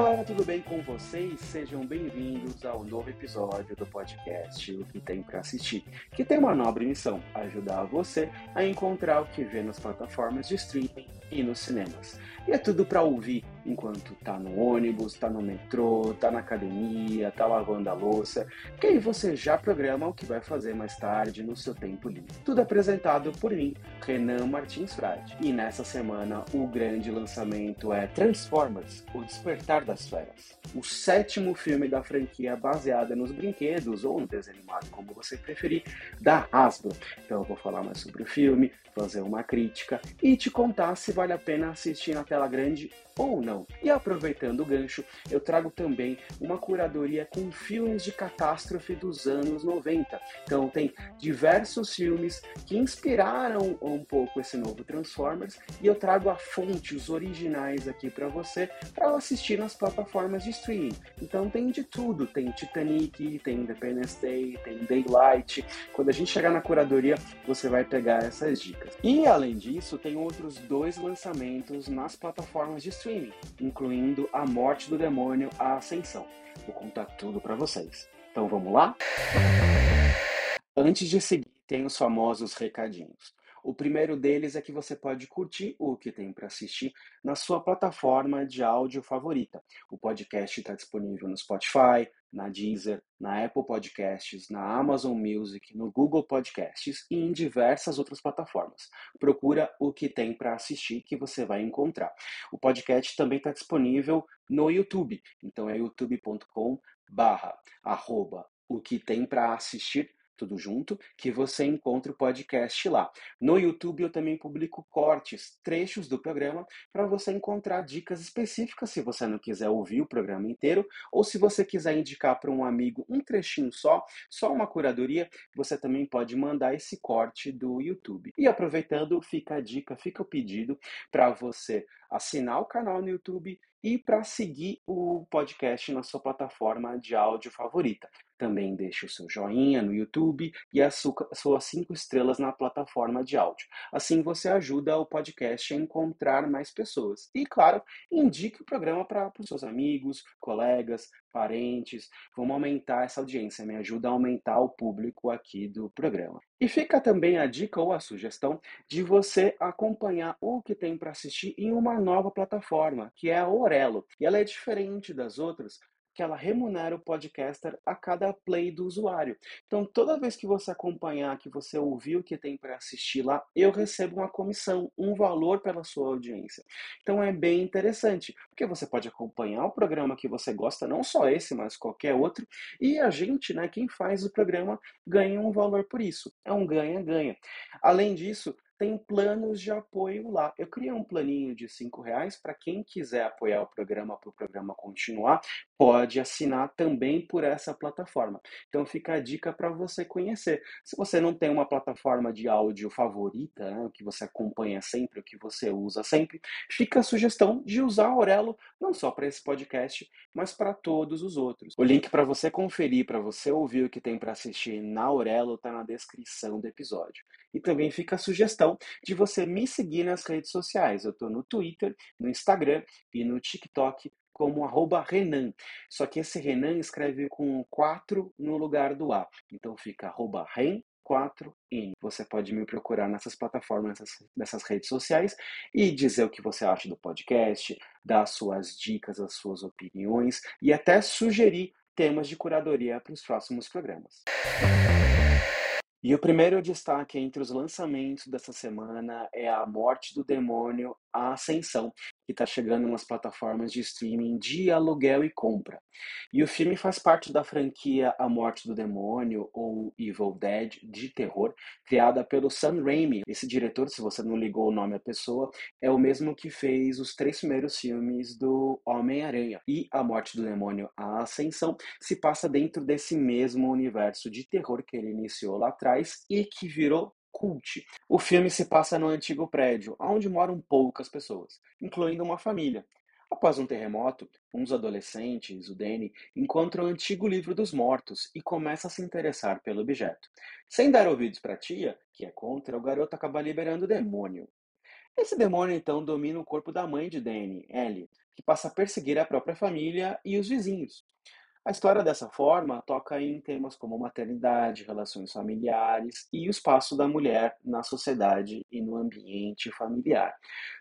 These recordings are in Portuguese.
galera, tudo bem com vocês? Sejam bem-vindos ao novo episódio do podcast O que tem para assistir, que tem uma nobre missão: ajudar você a encontrar o que vê nas plataformas de streaming e nos cinemas. E é tudo para ouvir enquanto tá no ônibus, tá no metrô, tá na academia, tá lavando a louça, que aí você já programa o que vai fazer mais tarde no seu tempo livre. Tudo apresentado por mim, Renan Martins Frade. E nessa semana o grande lançamento é Transformers: O Despertar das Feras. O sétimo filme da franquia baseada nos brinquedos ou no desenho animado, como você preferir, da Hasbro. Então eu vou falar mais sobre o filme, fazer uma crítica e te contar se vale a pena assistir na tela grande ou não. E aproveitando o gancho, eu trago também uma curadoria com filmes de catástrofe dos anos 90. Então tem diversos filmes que inspiraram um pouco esse novo Transformers e eu trago a fonte, os originais aqui para você para assistir nas plataformas de streaming. Então tem de tudo, tem Titanic, tem Independence Day, tem Daylight. Quando a gente chegar na curadoria, você vai pegar essas dicas. E além disso, tem outros dois lançamentos nas plataformas de streaming streaming, incluindo A Morte do Demônio, A Ascensão. Vou contar tudo para vocês. Então vamos lá? Antes de seguir, tem os famosos recadinhos. O primeiro deles é que você pode curtir o que tem para assistir na sua plataforma de áudio favorita. O podcast está disponível no Spotify, na Deezer, na Apple Podcasts, na Amazon Music, no Google Podcasts e em diversas outras plataformas. Procura o que tem para assistir que você vai encontrar. O podcast também está disponível no YouTube, então é youtube.com barra arroba o que tem para assistir tudo junto, que você encontra o podcast lá. No YouTube eu também publico cortes, trechos do programa, para você encontrar dicas específicas se você não quiser ouvir o programa inteiro, ou se você quiser indicar para um amigo um trechinho só, só uma curadoria, você também pode mandar esse corte do YouTube. E aproveitando, fica a dica, fica o pedido para você assinar o canal no YouTube e para seguir o podcast na sua plataforma de áudio favorita. Também deixe o seu joinha no YouTube e as suas cinco estrelas na plataforma de áudio. Assim você ajuda o podcast a encontrar mais pessoas. E, claro, indique o programa para os seus amigos, colegas, parentes. Vamos aumentar essa audiência, me ajuda a aumentar o público aqui do programa. E fica também a dica ou a sugestão de você acompanhar o que tem para assistir em uma nova plataforma, que é a Orelo. E ela é diferente das outras que ela remunera o podcaster a cada play do usuário. Então, toda vez que você acompanhar, que você ouvir o que tem para assistir lá, eu recebo uma comissão, um valor pela sua audiência. Então, é bem interessante, porque você pode acompanhar o programa que você gosta, não só esse, mas qualquer outro, e a gente, né, quem faz o programa, ganha um valor por isso. É um ganha-ganha. Além disso, tem planos de apoio lá. Eu criei um planinho de cinco reais para quem quiser apoiar o programa para o programa continuar, pode assinar também por essa plataforma. Então fica a dica para você conhecer. Se você não tem uma plataforma de áudio favorita, né, o que você acompanha sempre, o que você usa sempre, fica a sugestão de usar a Aurelo não só para esse podcast, mas para todos os outros. O link para você conferir, para você ouvir o que tem para assistir na Aurelo está na descrição do episódio. E também fica a sugestão de você me seguir nas redes sociais. Eu estou no Twitter, no Instagram e no TikTok como arroba Renan. Só que esse Renan escreve com 4 no lugar do A. Então fica arroba Ren 4N. Você pode me procurar nessas plataformas, nessas, nessas, redes sociais e dizer o que você acha do podcast, dar suas dicas, as suas opiniões e até sugerir temas de curadoria para os próximos programas. E o primeiro destaque entre os lançamentos dessa semana é A Morte do Demônio, A Ascensão, que está chegando nas plataformas de streaming de aluguel e compra. E o filme faz parte da franquia A Morte do Demônio ou Evil Dead de terror, criada pelo Sam Raimi. Esse diretor, se você não ligou o nome à pessoa, é o mesmo que fez os três primeiros filmes do Homem-Aranha. E A Morte do Demônio, A Ascensão, se passa dentro desse mesmo universo de terror que ele iniciou lá atrás e que virou cult. O filme se passa no antigo prédio, onde moram poucas pessoas, incluindo uma família. Após um terremoto, uns adolescentes, o Danny, encontram o antigo livro dos mortos e começa a se interessar pelo objeto. Sem dar ouvidos para a tia, que é contra, o garoto acaba liberando o demônio. Esse demônio então domina o corpo da mãe de Danny, Ellie, que passa a perseguir a própria família e os vizinhos. A história, dessa forma, toca em temas como maternidade, relações familiares e o espaço da mulher na sociedade e no ambiente familiar.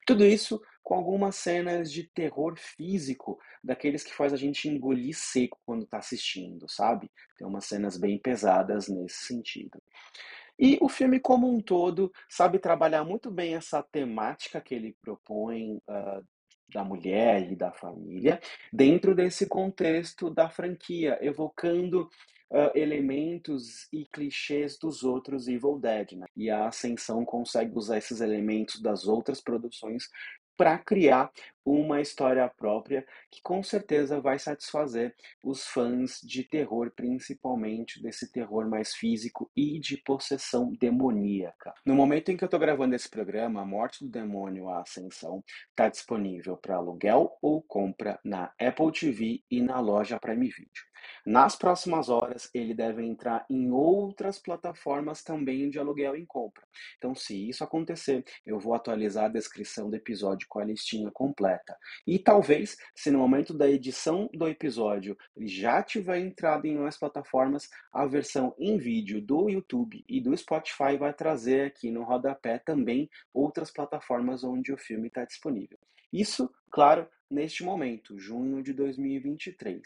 Tudo isso com algumas cenas de terror físico, daqueles que faz a gente engolir seco quando está assistindo, sabe? Tem umas cenas bem pesadas nesse sentido. E o filme como um todo sabe trabalhar muito bem essa temática que ele propõe, hã, da mulher e da família, dentro desse contexto da franquia, evocando, hã, elementos e clichês dos outros Evil Dead, né. E a Ascensão consegue usar esses elementos das outras produções para criar uma história própria que com certeza vai satisfazer os fãs de terror, principalmente desse terror mais físico e de possessão demoníaca. No momento em que eu estou gravando esse programa, A Morte do Demônio, A Ascensão, está disponível para aluguel ou compra na Apple TV e na loja Prime Video. Nas próximas horas, ele deve entrar em outras plataformas também de aluguel em compra. Então, se isso acontecer, eu vou atualizar a descrição do episódio com a listinha completa. E talvez, se no momento da edição do episódio já tiver entrado em mais plataformas, a versão em vídeo do YouTube e do Spotify vai trazer aqui no rodapé também outras plataformas onde o filme está disponível. Isso, claro, neste momento, junho de 2023.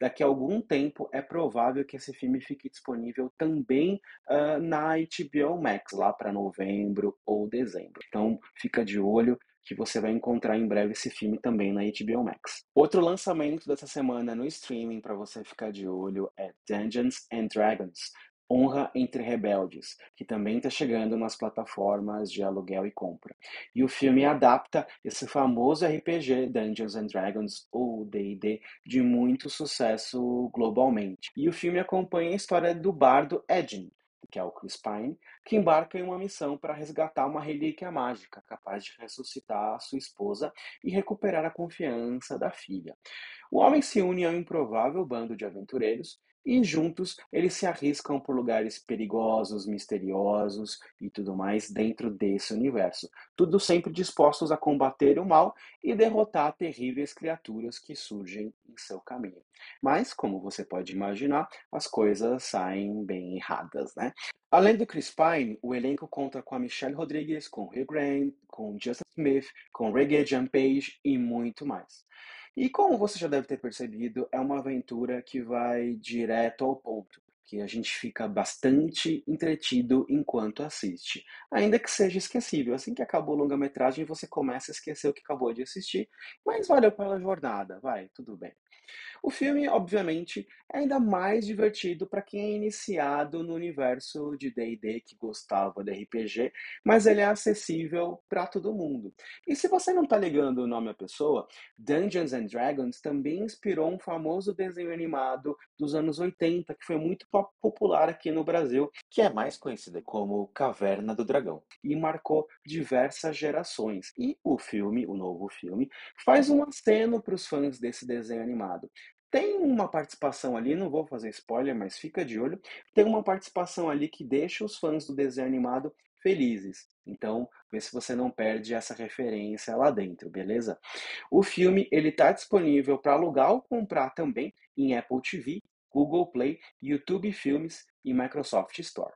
Daqui a algum tempo é provável que esse filme fique disponível também uh, na HBO Max, lá para novembro ou dezembro. Então fica de olho que você vai encontrar em breve esse filme também na HBO Max. Outro lançamento dessa semana no streaming para você ficar de olho é Dungeons and Dragons, Honra entre Rebeldes, que também está chegando nas plataformas de aluguel e compra. E o filme adapta esse famoso RPG Dungeons and Dragons, ou D&D, de muito sucesso globalmente. E o filme acompanha a história do bardo Edin, que é o Chris Pine, que embarca em uma missão para resgatar uma relíquia mágica capaz de ressuscitar sua esposa e recuperar a confiança da filha. O homem se une a um improvável bando de aventureiros e juntos eles se arriscam por lugares perigosos, misteriosos e tudo mais dentro desse universo. Tudo sempre dispostos a combater o mal e derrotar terríveis criaturas que surgem em seu caminho. Mas, como você pode imaginar, as coisas saem bem erradas, né? Além do Chris Pine, o elenco conta com a Michelle Rodriguez, com Hugh Grant, com Justin Smith, com Reggae John Page e muito mais. E como você já deve ter percebido, é uma aventura que vai direto ao ponto, que a gente fica bastante entretido enquanto assiste, ainda que seja esquecível. Assim que acabou a longa-metragem, você começa a esquecer o que acabou de assistir, mas valeu pela jornada, vai, tudo bem. O filme, obviamente, é ainda mais divertido para quem é iniciado no universo de D&D, que gostava de RPG, mas ele é acessível para todo mundo. E se você não está ligando o nome à pessoa, Dungeons and Dragons também inspirou um famoso desenho animado dos anos 80, que foi muito popular aqui no Brasil, que é mais conhecido como Caverna do Dragão, e marcou diversas gerações. E o filme, o novo filme, faz um aceno para os fãs desse desenho animado. Tem uma participação ali, não vou fazer spoiler, mas fica de olho. Tem uma participação ali que deixa os fãs do desenho animado felizes. Então, vê se você não perde essa referência lá dentro, beleza? O filme ele está disponível para alugar ou comprar também em Apple TV, Google Play, YouTube Filmes e Microsoft Store.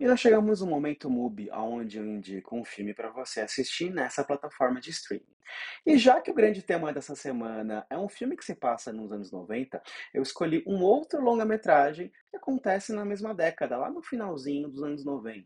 E nós chegamos no momento MUBI, onde eu indico um filme para você assistir nessa plataforma de streaming. E já que o grande tema dessa semana é um filme que se passa nos anos 90, eu escolhi um outro longa-metragem que acontece na mesma década, lá no finalzinho dos anos 90,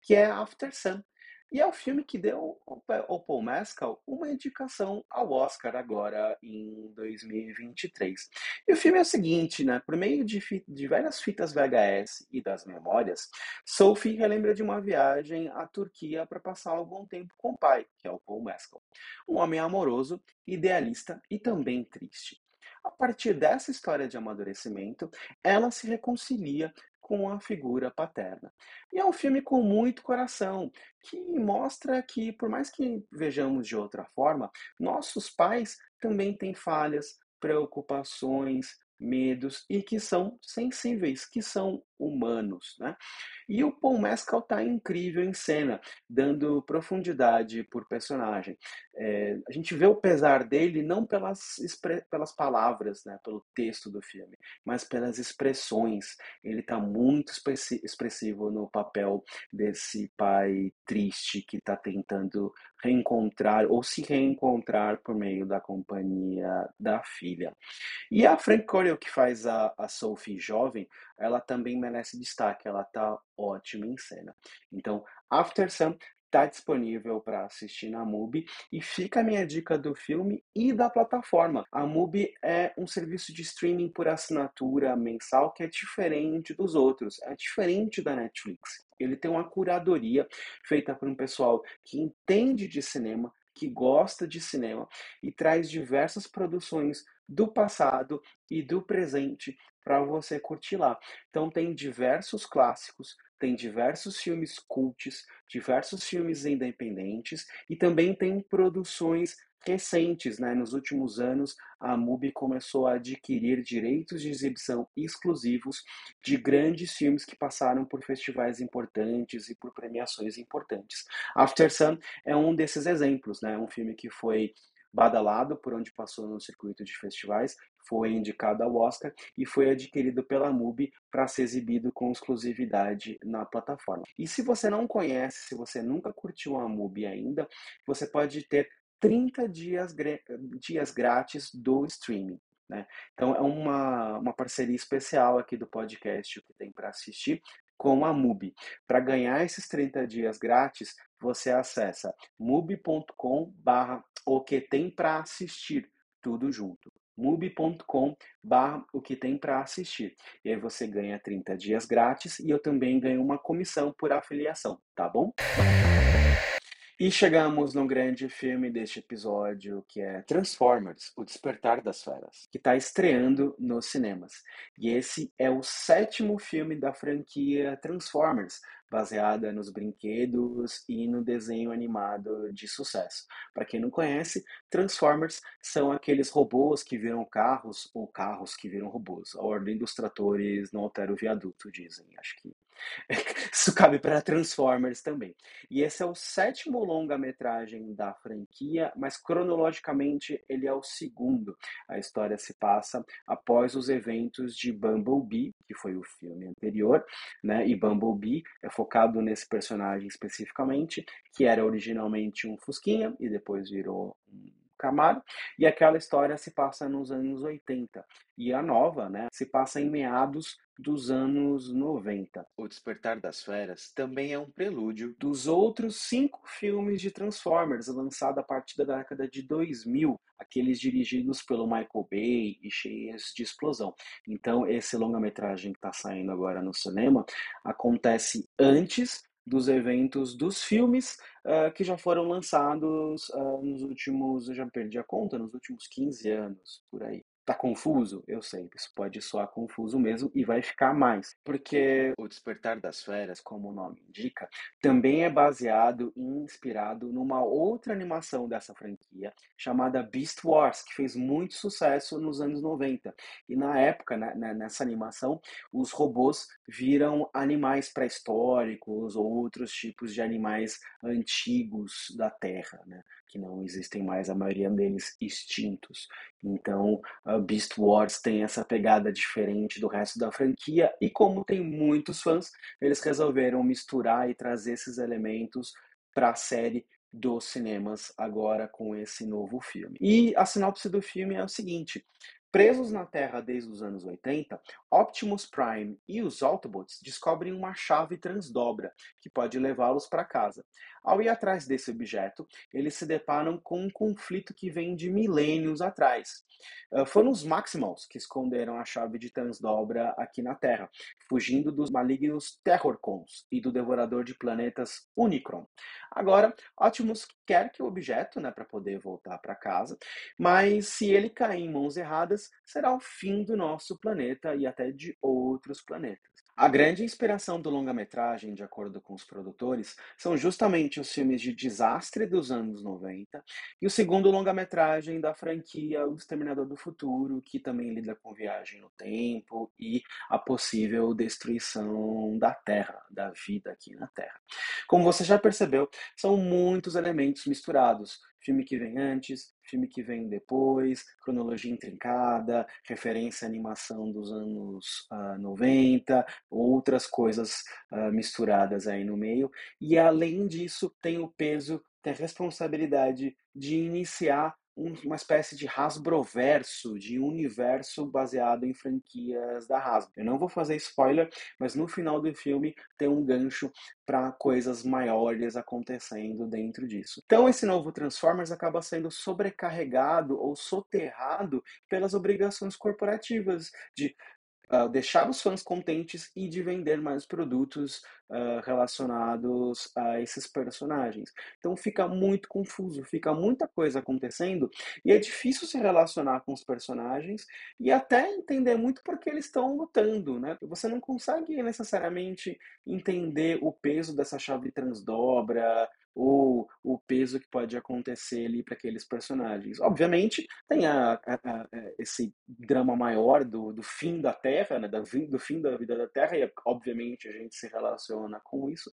que é After Sun, e é o filme que deu ao Paul Mescal uma indicação ao Oscar agora em 2023. E o filme é o seguinte, né? Por meio de, de várias fitas VHS e das memórias, Sophie relembra de uma viagem à Turquia para passar algum tempo com o pai, que é o Paul Mescal. Um homem amoroso, idealista e também triste. A partir dessa história de amadurecimento, ela se reconcilia com a figura paterna. E é um filme com muito coração, que mostra que, por mais que vejamos de outra forma, nossos pais também têm falhas, preocupações, medos e que são sensíveis, que são humanos, né? E o Paul Mescal tá incrível em cena, dando profundidade por personagem. É, a gente vê o pesar dele não pelas, pelas palavras, né, pelo texto do filme, mas pelas expressões. Ele está muito expressivo no papel desse pai triste que está tentando reencontrar ou se reencontrar por meio da companhia da filha. E a Frank Corio, que faz a, a Sophie jovem, ela também merece destaque, ela tá ótima em cena. Então, After Sun está disponível para assistir na MUBI e fica a minha dica do filme e da plataforma. A MUBI é um serviço de streaming por assinatura mensal que é diferente dos outros, é diferente da Netflix. Ele tem uma curadoria feita por um pessoal que entende de cinema, que gosta de cinema e traz diversas produções do passado e do presente para você curtir lá. Então tem diversos clássicos, tem diversos filmes cults, diversos filmes independentes e também tem produções recentes, né? Nos últimos anos, a MUBI começou a adquirir direitos de exibição exclusivos de grandes filmes que passaram por festivais importantes e por premiações importantes. After Sun é um desses exemplos, né? Um filme que foi badalado por onde passou no circuito de festivais, foi indicado ao Oscar e foi adquirido pela MUBI para ser exibido com exclusividade na plataforma. E se você não conhece, se você nunca curtiu a MUBI ainda, você pode ter 30 dias, dias grátis do streaming. Né? Então é uma, uma parceria especial aqui do podcast que tem para assistir com a MUBI. Para ganhar esses 30 dias grátis, você acessa mubi.com barra o que tem para assistir, tudo junto. mubi.com barra o que tem para assistir. E aí você ganha 30 dias grátis e eu também ganho uma comissão por afiliação, tá bom? E chegamos no grande filme deste episódio, que é Transformers: O Despertar das Feras, que está estreando nos cinemas. E esse é o sétimo filme da franquia Transformers, baseada nos brinquedos e no desenho animado de sucesso. Para quem não conhece, Transformers são aqueles robôs que viram carros ou carros que viram robôs. A ordem dos tratores não altera o viaduto, dizem. Acho que isso cabe para Transformers também. E esse é o sétimo longa-metragem da franquia, mas cronologicamente ele é o segundo. A história se passa após os eventos de Bumblebee, que foi o filme anterior, né? E Bumblebee é focado nesse personagem especificamente, que era originalmente um Fusquinha e depois virou um Camaro, e aquela história se passa nos anos 80. E a nova, né, se passa em meados dos anos 90. O Despertar das Feras também é um prelúdio dos outros cinco filmes de Transformers lançados a partir da década de 2000, aqueles dirigidos pelo Michael Bay e cheios de explosão. Então, esse longa-metragem que está saindo agora no cinema acontece antes dos eventos dos filmes uh, que já foram lançados uh, nos últimos, eu já perdi a conta, nos últimos 15 anos, por aí. Tá confuso? Eu sei, isso pode soar confuso mesmo e vai ficar mais, porque o Despertar das Feras, como o nome indica, também é baseado e inspirado numa outra animação dessa franquia chamada Beast Wars, que fez muito sucesso nos anos 90. E na época, né, né, nessa animação, os robôs viram animais pré-históricos ou outros tipos de animais antigos da Terra, né? Que não existem mais, a maioria deles extintos. Então, a Beast Wars tem essa pegada diferente do resto da franquia, e como tem muitos fãs, eles resolveram misturar e trazer esses elementos para a série dos cinemas agora com esse novo filme. E a sinopse do filme é o seguinte: Presos na Terra desde os anos 80, Optimus Prime e os Autobots descobrem uma chave transdobra que pode levá-los para casa. Ao ir atrás desse objeto, eles se deparam com um conflito que vem de milênios atrás. Foram os Maximals que esconderam a chave de transdobra aqui na Terra, fugindo dos malignos Terrorcons e do devorador de planetas Unicron. Agora, Optimus quer que o objeto, né, para poder voltar para casa, mas se ele cair em mãos erradas, será o fim do nosso planeta e até de outros planetas. A grande inspiração do longa-metragem, de acordo com os produtores, são justamente os filmes de desastre dos anos 90 e o segundo longa-metragem da franquia O Exterminador do Futuro, que também lida com viagem no tempo e a possível destruição da Terra, da vida aqui na Terra. Como você já percebeu, são muitos elementos misturados, filme que vem antes, filme que vem depois, cronologia intrincada, referência à animação dos anos uh, 90, outras coisas uh, misturadas aí no meio. E além disso, tem o peso, tem a responsabilidade de iniciar uma espécie de Hasbroverso, de universo baseado em franquias da Hasbro. Eu não vou fazer spoiler, mas no final do filme tem um gancho para coisas maiores acontecendo dentro disso. Então esse novo Transformers acaba sendo sobrecarregado ou soterrado pelas obrigações corporativas de uh, deixar os fãs contentes e de vender mais produtos uh, relacionados a esses personagens. Então fica muito confuso, fica muita coisa acontecendo e é difícil se relacionar com os personagens e até entender muito porque eles estão lutando, né? Você não consegue necessariamente entender o peso dessa chave transdobra, ou o peso que pode acontecer ali para aqueles personagens. Obviamente, tem a, a, a, esse drama maior do, do fim da Terra, né, do fim da vida da Terra, e obviamente a gente se relaciona com isso.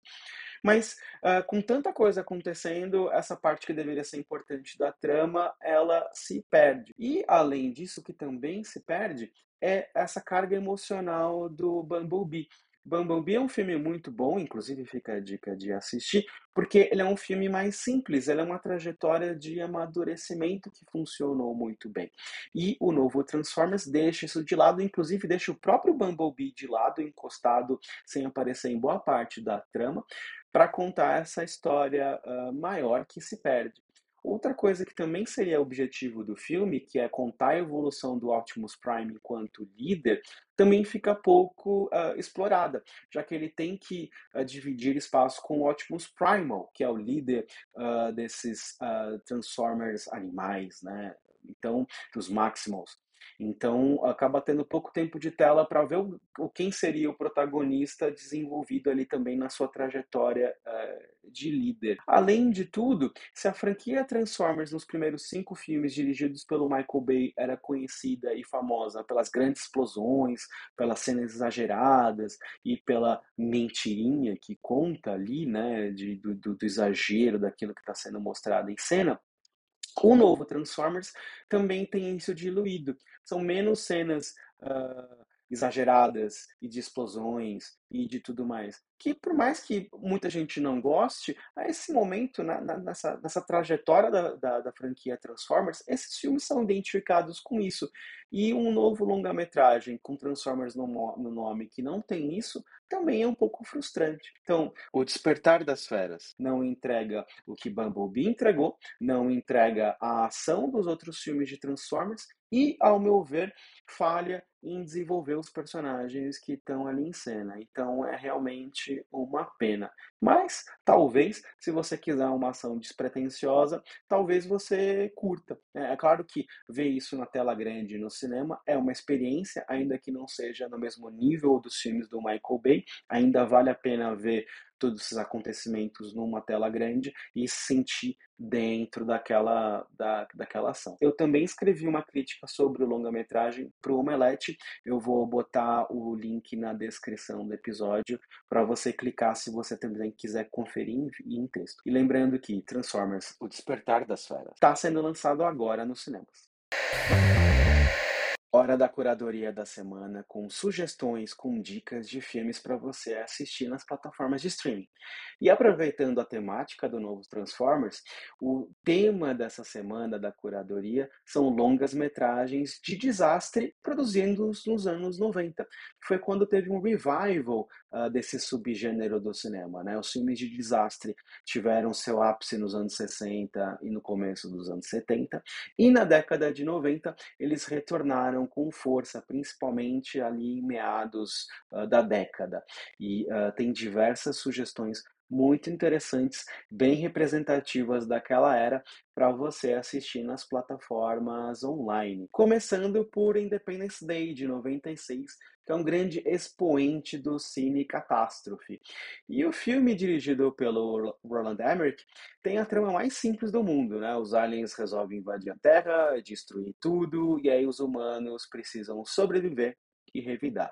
Mas uh, com tanta coisa acontecendo, essa parte que deveria ser importante da trama, ela se perde. E além disso, que também se perde, é essa carga emocional do Bumblebee. Bumblebee é um filme muito bom, inclusive fica a dica de assistir, porque ele é um filme mais simples, ele é uma trajetória de amadurecimento que funcionou muito bem. E o novo Transformers deixa isso de lado, inclusive deixa o próprio Bumblebee de lado, encostado, sem aparecer em boa parte da trama, para contar essa história uh, maior que se perde. Outra coisa que também seria objetivo do filme, que é contar a evolução do Optimus Prime enquanto líder, também fica pouco uh, explorada, já que ele tem que uh, dividir espaço com o Optimus Primal, que é o líder uh, desses Transformers animais, né? Então, dos Maximals. Então, acaba tendo pouco tempo de tela para ver o, quem seria o protagonista desenvolvido ali também na sua trajetória de líder. Além de tudo, se a franquia Transformers nos primeiros cinco filmes dirigidos pelo Michael Bay era conhecida e famosa pelas grandes explosões, pelas cenas exageradas e pela mentirinha que conta ali, né, de, do, do exagero daquilo que está sendo mostrado em cena, o novo Transformers também tem isso diluído. São menos cenas uh, exageradas e de explosões e de tudo mais. Que por mais que muita gente não goste, a esse momento, na, na, nessa, nessa trajetória da, da, da, franquia Transformers, esses filmes são identificados com isso. E um novo longa-metragem com Transformers no, no nome que não tem isso, também é um pouco frustrante. Então, o Despertar das Feras não entrega o que Bumblebee entregou, não entrega a ação dos outros filmes de Transformers e, ao meu ver, falha em desenvolver os personagens que estão ali em cena. Então é realmente uma pena. Mas talvez, se você quiser uma ação despretensiosa, talvez você curta. É, é claro que ver isso na tela grande no cinema é uma experiência, ainda que não seja no mesmo nível dos filmes do Michael Bay, ainda vale a pena ver todos esses acontecimentos numa tela grande e sentir dentro daquela, da, daquela ação. Eu também escrevi uma crítica sobre o longa-metragem para o Omelete. Eu vou botar o link na descrição do episódio para você clicar se você também quiser conferir em, em texto. E lembrando que Transformers: O Despertar das Feras está sendo lançado agora nos cinemas. Hora da curadoria da semana com sugestões, com dicas de filmes para você assistir nas plataformas de streaming. E aproveitando a temática do novo Transformers, o tema dessa semana da curadoria são longas metragens de desastre produzidos nos anos 90. Foi quando teve um revival uh, desse subgênero do cinema. Né? Os filmes de desastre tiveram seu ápice nos anos 60 e no começo dos anos 70. E na década de 90 eles retornaram com força, principalmente ali em meados uh, da década. E uh, tem diversas sugestões muito interessantes, bem representativas daquela era para você assistir nas plataformas online. Começando por Independence Day de 96, que é um grande expoente do cine catástrofe. E o filme, dirigido pelo Roland Emmerich, tem a trama mais simples do mundo, né? Os aliens resolvem invadir a Terra, destruir tudo, e aí os humanos precisam sobreviver e revidar.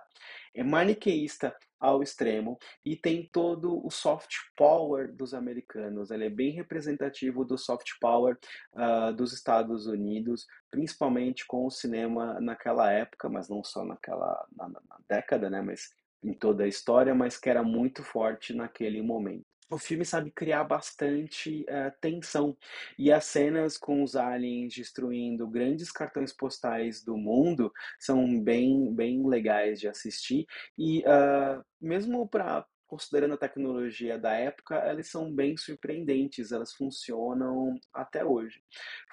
É maniqueísta ao extremo e tem todo o soft power dos americanos. Ele é bem representativo do soft power uh, dos Estados Unidos, principalmente com o cinema naquela época, mas não só naquela na, na década, né? Mas em toda a história, mas que era muito forte naquele momento o filme sabe criar bastante uh, tensão. E as cenas com os aliens destruindo grandes cartões postais do mundo são bem, bem legais de assistir. E uh, mesmo para considerando a tecnologia da época, elas são bem surpreendentes, elas funcionam até hoje.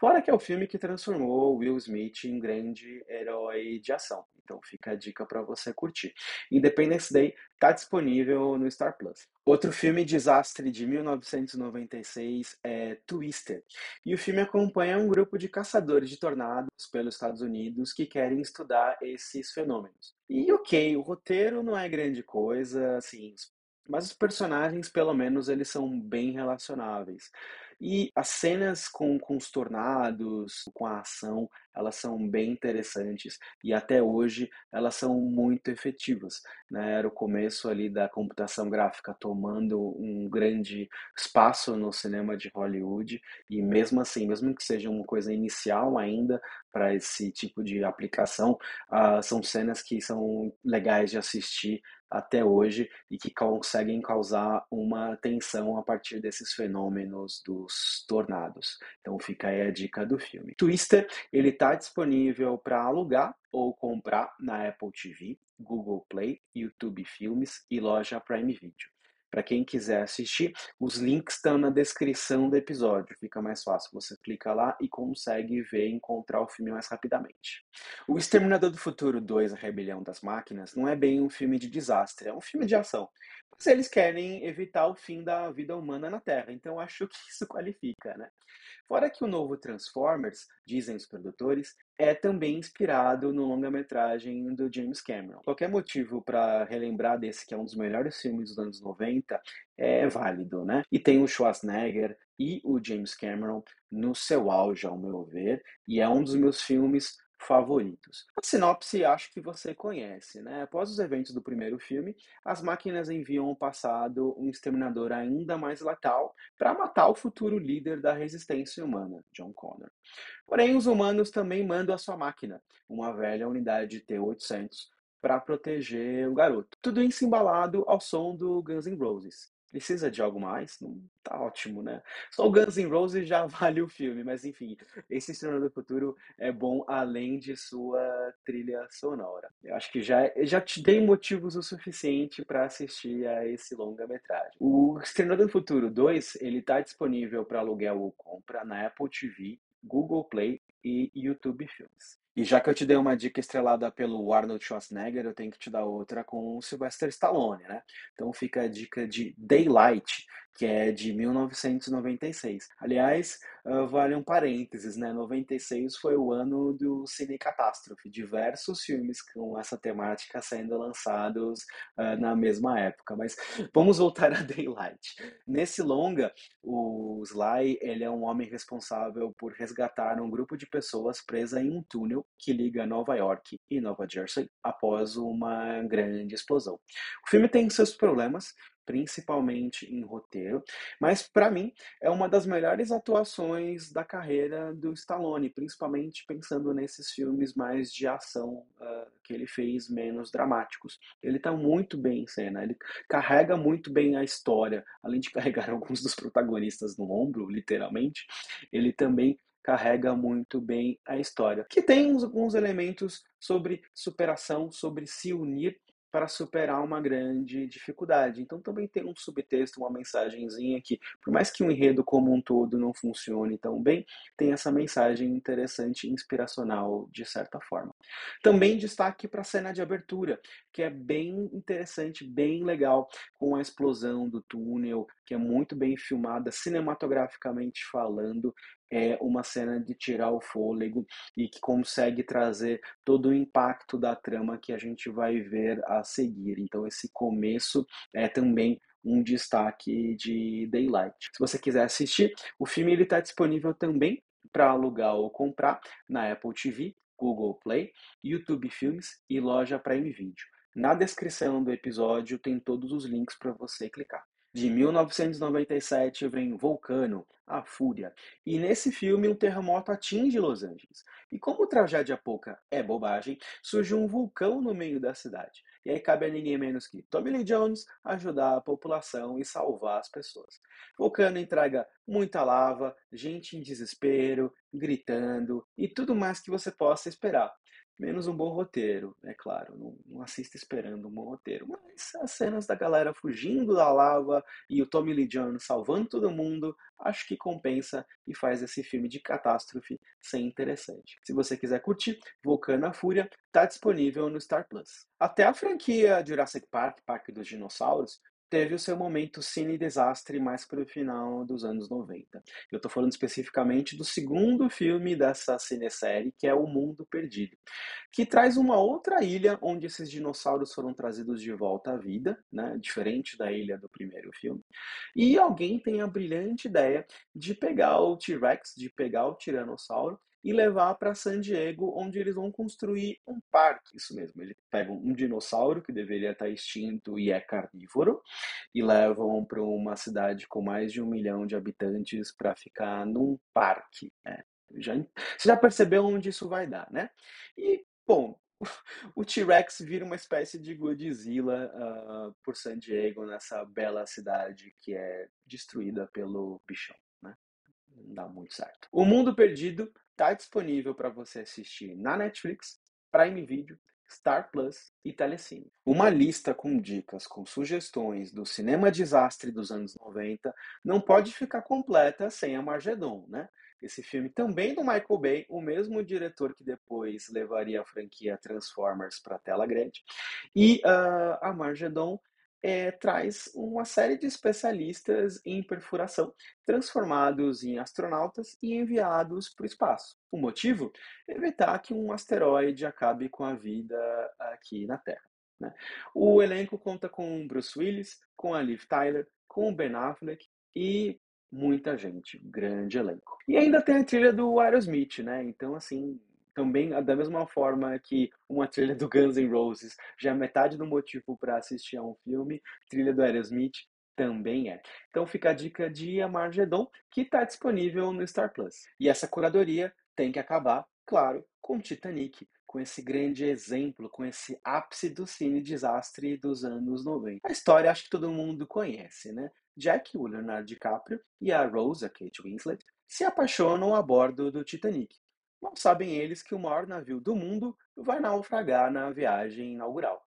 Fora que é o filme que transformou Will Smith em grande herói de ação. Então fica a dica para você curtir. Independence Day está disponível no Star Plus. Outro filme desastre de 1996 é Twister. E o filme acompanha um grupo de caçadores de tornados pelos Estados Unidos que querem estudar esses fenômenos. E ok, o roteiro não é grande coisa, assim, mas os personagens, pelo menos, eles são bem relacionáveis. E as cenas com, com os tornados, com a ação, elas são bem interessantes e até hoje elas são muito efetivas. Né? Era o começo ali da computação gráfica tomando um grande espaço no cinema de Hollywood e mesmo assim, mesmo que seja uma coisa inicial ainda para esse tipo de aplicação, uh, são cenas que são legais de assistir até hoje e que conseguem causar uma tensão a partir desses fenômenos dos tornados. Então fica aí a dica do filme. Twister, ele está disponível para alugar ou comprar na Apple TV, Google Play, YouTube Filmes e loja Prime Video. Para quem quiser assistir, os links estão na descrição do episódio. Fica mais fácil. Você clica lá e consegue ver e encontrar o filme mais rapidamente. O Exterminador do Futuro 2, A Rebelião das Máquinas, não é bem um filme de desastre, é um filme de ação. Mas eles querem evitar o fim da vida humana na Terra, então acho que isso qualifica, né? Fora que o novo Transformers, dizem os produtores, é também inspirado no longa-metragem do James Cameron. Qualquer motivo para relembrar desse que é um dos melhores filmes dos anos 90 é válido, né? E tem o Schwarzenegger e o James Cameron no seu auge, ao meu ver, e é um dos meus filmes favoritos. A sinopse acho que você conhece, né? Após os eventos do primeiro filme, as máquinas enviam ao passado um exterminador ainda mais letal para matar o futuro líder da resistência humana, John Connor. Porém, os humanos também mandam a sua máquina, uma velha unidade T-800, para proteger o garoto. Tudo isso embalado ao som do Guns N' Roses. Precisa de algo mais? Não tá ótimo, né? Só o Guns N' Roses já vale o filme, mas enfim, esse Exterminador do Futuro é bom além de sua trilha sonora. Eu acho que já, já te dei motivos o suficiente para assistir a esse longa-metragem. O Exterminador do Futuro 2, ele tá disponível para aluguel ou compra na Apple TV, Google Play e YouTube Filmes. E já que eu te dei uma dica estrelada pelo Arnold Schwarzenegger, eu tenho que te dar outra com o Sylvester Stallone, né? Então fica a dica de Daylight, que é de 1996. Aliás, uh, vale um parênteses, né? 96 foi o ano do Cine Catástrofe, diversos filmes com essa temática sendo lançados uh, na mesma época. Mas vamos voltar a Daylight. Nesse longa, o Sly ele é um homem responsável por resgatar um grupo de pessoas presa em um túnel que liga Nova York e Nova Jersey após uma grande explosão. O filme tem seus problemas, principalmente em roteiro, mas para mim é uma das melhores atuações da carreira do Stallone, principalmente pensando nesses filmes mais de ação uh, que ele fez menos dramáticos. Ele está muito bem em cena, ele carrega muito bem a história, além de carregar alguns dos protagonistas no ombro, literalmente, ele também carrega muito bem a história, que tem alguns elementos sobre superação, sobre se unir para superar uma grande dificuldade. Então também tem um subtexto, uma mensagenzinha que, por mais que o enredo como um todo não funcione tão bem, tem essa mensagem interessante e inspiracional de certa forma. Também destaque para a cena de abertura, que é bem interessante, bem legal, com a explosão do túnel, que é muito bem filmada cinematograficamente falando, é uma cena de tirar o fôlego e que consegue trazer todo o impacto da trama que a gente vai ver a seguir. Então, esse começo é também um destaque de Daylight. Se você quiser assistir, o filme está disponível também para alugar ou comprar na Apple TV, Google Play, YouTube Filmes e loja Prime Video. Na descrição do episódio tem todos os links para você clicar. De 1997 vem Vulcano, a Fúria. E nesse filme um terremoto atinge Los Angeles. E como tragédia pouca é bobagem, surge um vulcão no meio da cidade. E aí cabe a ninguém menos que Tommy Lee Jones ajudar a população e salvar as pessoas. Vulcano entrega muita lava, gente em desespero, gritando e tudo mais que você possa esperar. Menos um bom roteiro, é claro. Não, não, assista esperando um bom roteiro. Mas as cenas da galera fugindo da lava e o Tommy Lee Jones salvando todo mundo, acho que compensa e faz esse filme de catástrofe ser interessante. Se você quiser curtir, Vulcano a Fúria está disponível no Star Plus. Até a franquia Jurassic Park, Parque dos Dinossauros, teve o seu momento cine-desastre mais para o final dos anos 90. Eu estou falando especificamente do segundo filme dessa cinesérie, que é O Mundo Perdido, que traz uma outra ilha onde esses dinossauros foram trazidos de volta à vida, né, diferente da ilha do primeiro filme. E alguém tem a brilhante ideia de pegar o T-Rex, de pegar o Tiranossauro e levar para San Diego, onde eles vão construir um parque. Isso mesmo, eles pegam um dinossauro que deveria estar extinto e é carnívoro e levam para uma cidade com mais de um milhão de habitantes para ficar num parque. Né? Já, você já percebeu onde isso vai dar, né? E, bom, o T-Rex vira uma espécie de Godzilla uh, por San Diego, nessa bela cidade que é destruída pelo bichão. Não dá muito certo. O Mundo Perdido está disponível para você assistir na Netflix, Prime Video, Star Plus e Telecine. Uma lista com dicas, com sugestões do cinema desastre dos anos 90 não pode ficar completa sem a Margedon, né? Esse filme também do Michael Bay, o mesmo diretor que depois levaria a franquia Transformers para tela grande. E uh, a Margedon é, traz uma série de especialistas em perfuração transformados em astronautas e enviados para o espaço. O motivo? Evitar que um asteroide acabe com a vida aqui na Terra. Né? O elenco conta com Bruce Willis, com a Liv Tyler, com o Ben Affleck e muita gente, grande elenco. E ainda tem a trilha do Aerosmith, né? Então, assim, também, da mesma forma que uma trilha do Guns N' Roses já é metade do motivo para assistir a um filme, trilha do Aerosmith também é. Então fica a dica de Amargedon, que está disponível no Star Plus. E essa curadoria tem que acabar, claro, com Titanic, com esse grande exemplo, com esse ápice do cine desastre dos anos 90. A história acho que todo mundo conhece, né? Jack, o Leonardo DiCaprio, e a Rose, a Kate Winslet, se apaixonam a bordo do Titanic. Mal sabem eles que o maior navio do mundo vai naufragar na viagem inaugural.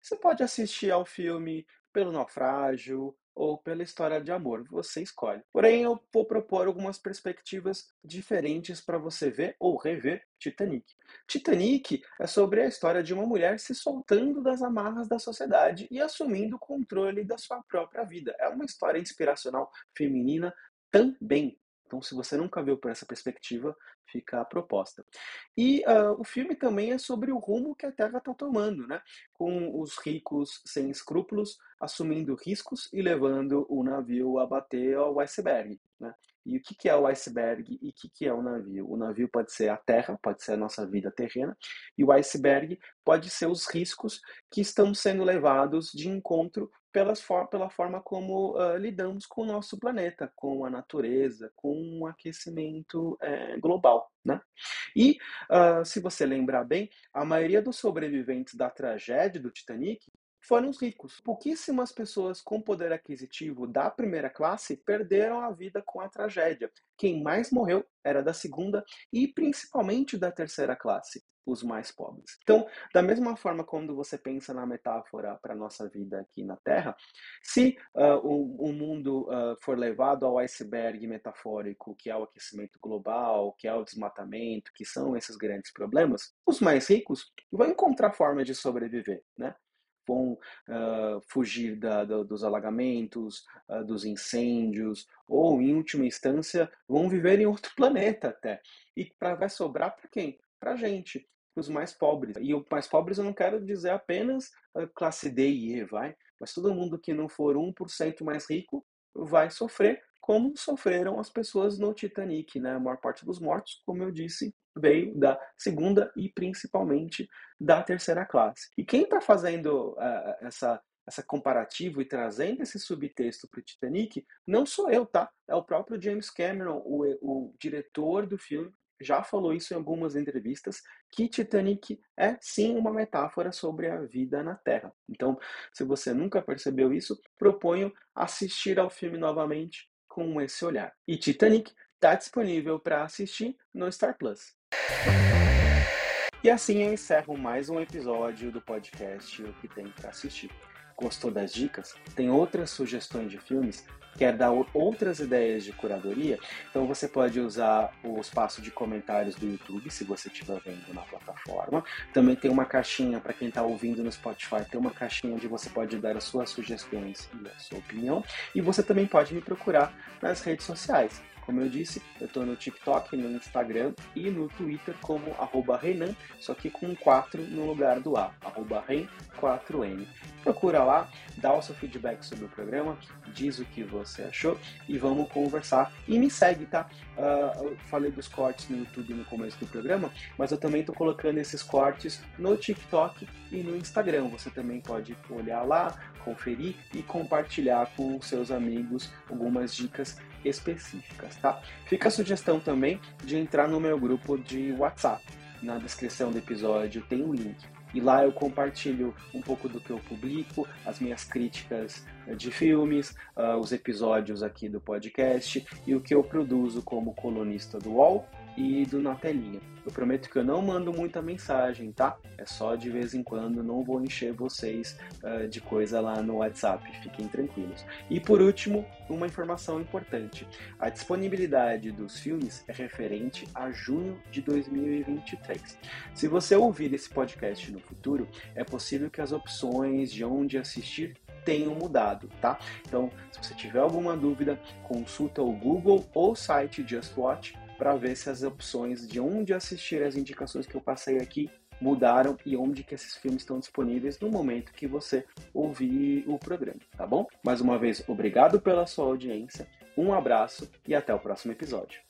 Você pode assistir ao filme pelo naufrágio ou pela história de amor, você escolhe. Porém, eu vou propor algumas perspectivas diferentes para você ver ou rever Titanic. Titanic é sobre a história de uma mulher se soltando das amarras da sociedade e assumindo o controle da sua própria vida. É uma história inspiracional feminina também. Então, se você nunca viu por essa perspectiva, fica a proposta. E uh, o filme também é sobre o rumo que a Terra está tomando, né? Com os ricos sem escrúpulos assumindo riscos e levando o navio a bater ao iceberg, né? E o que, que é o iceberg e o que, que é o navio? O navio pode ser a terra, pode ser a nossa vida terrena, e o iceberg pode ser os riscos que estão sendo levados de encontro pelas for pela forma como uh, lidamos com o nosso planeta, com a natureza, com o aquecimento é, global. Né? E, uh, se você lembrar bem, a maioria dos sobreviventes da tragédia do Titanic foram os ricos. Pouquíssimas pessoas com poder aquisitivo da primeira classe perderam a vida com a tragédia. Quem mais morreu era da segunda e principalmente da terceira classe, os mais pobres. Então, da mesma forma quando você pensa na metáfora para a nossa vida aqui na Terra, se uh, o, o, mundo uh, for levado ao iceberg metafórico, que é o aquecimento global, que é o desmatamento, que são esses grandes problemas, os mais ricos vão encontrar forma de sobreviver, né? Vão uh, fugir da, da, dos alagamentos, uh, dos incêndios, ou em última instância vão viver em outro planeta até. E pra, vai sobrar para quem? Para gente, os mais pobres. E os mais pobres eu não quero dizer apenas classe D e E, vai? Mas todo mundo que não for 1% mais rico vai sofrer como sofreram as pessoas no Titanic, né? A maior parte dos mortos, como eu disse, veio da segunda e principalmente da terceira classe. E quem está fazendo uh, essa essa comparativo e trazendo esse subtexto para o Titanic, não sou eu, tá? É o próprio James Cameron, o, o diretor do filme, já falou isso em algumas entrevistas, que Titanic é sim uma metáfora sobre a vida na Terra. Então, se você nunca percebeu isso, proponho assistir ao filme novamente com esse olhar. E Titanic está disponível para assistir no Star Plus. E assim eu encerro mais um episódio do podcast O que tem para assistir. Gostou das dicas? Tem outras sugestões de filmes? quer dar outras ideias de curadoria, então você pode usar o espaço de comentários do YouTube, se você estiver vendo na plataforma. Também tem uma caixinha para quem está ouvindo no Spotify, tem uma caixinha onde você pode dar as suas sugestões e a sua opinião. E você também pode me procurar nas redes sociais. Como eu disse, eu estou no TikTok, no Instagram e no Twitter como arroba Renan, só que com 4 no lugar do A, arroba Ren4N. Procura lá, dá o seu feedback sobre o programa, diz o que você achou e vamos conversar. E me segue, tá? Uh, eu falei dos cortes no YouTube no começo do programa, mas eu também estou colocando esses cortes no TikTok e no Instagram. Você também pode olhar lá, conferir e compartilhar com seus amigos algumas dicas específicas, tá? Fica a sugestão também de entrar no meu grupo de WhatsApp. Na descrição do episódio tem um link. E lá eu compartilho um pouco do que eu publico, as minhas críticas eh, de filmes, uh, os episódios aqui do podcast e o que eu produzo como colunista do UOL e do Na Telinha. Eu prometo que eu não mando muita mensagem, tá? É só de vez em quando, não vou encher vocês uh, de coisa lá no WhatsApp, fiquem tranquilos. E por último, uma informação importante: a disponibilidade dos filmes é referente a junho de 2023. Se você ouvir esse podcast no futuro, é possível que as opções de onde assistir tenham mudado, tá? Então, se você tiver alguma dúvida, consulta o Google ou o site Just Watch para ver se as opções de onde assistir as indicações que eu passei aqui mudaram e onde que esses filmes estão disponíveis no momento que você ouvir o programa, tá bom? Mais uma vez, obrigado pela sua audiência, um abraço e até o próximo episódio.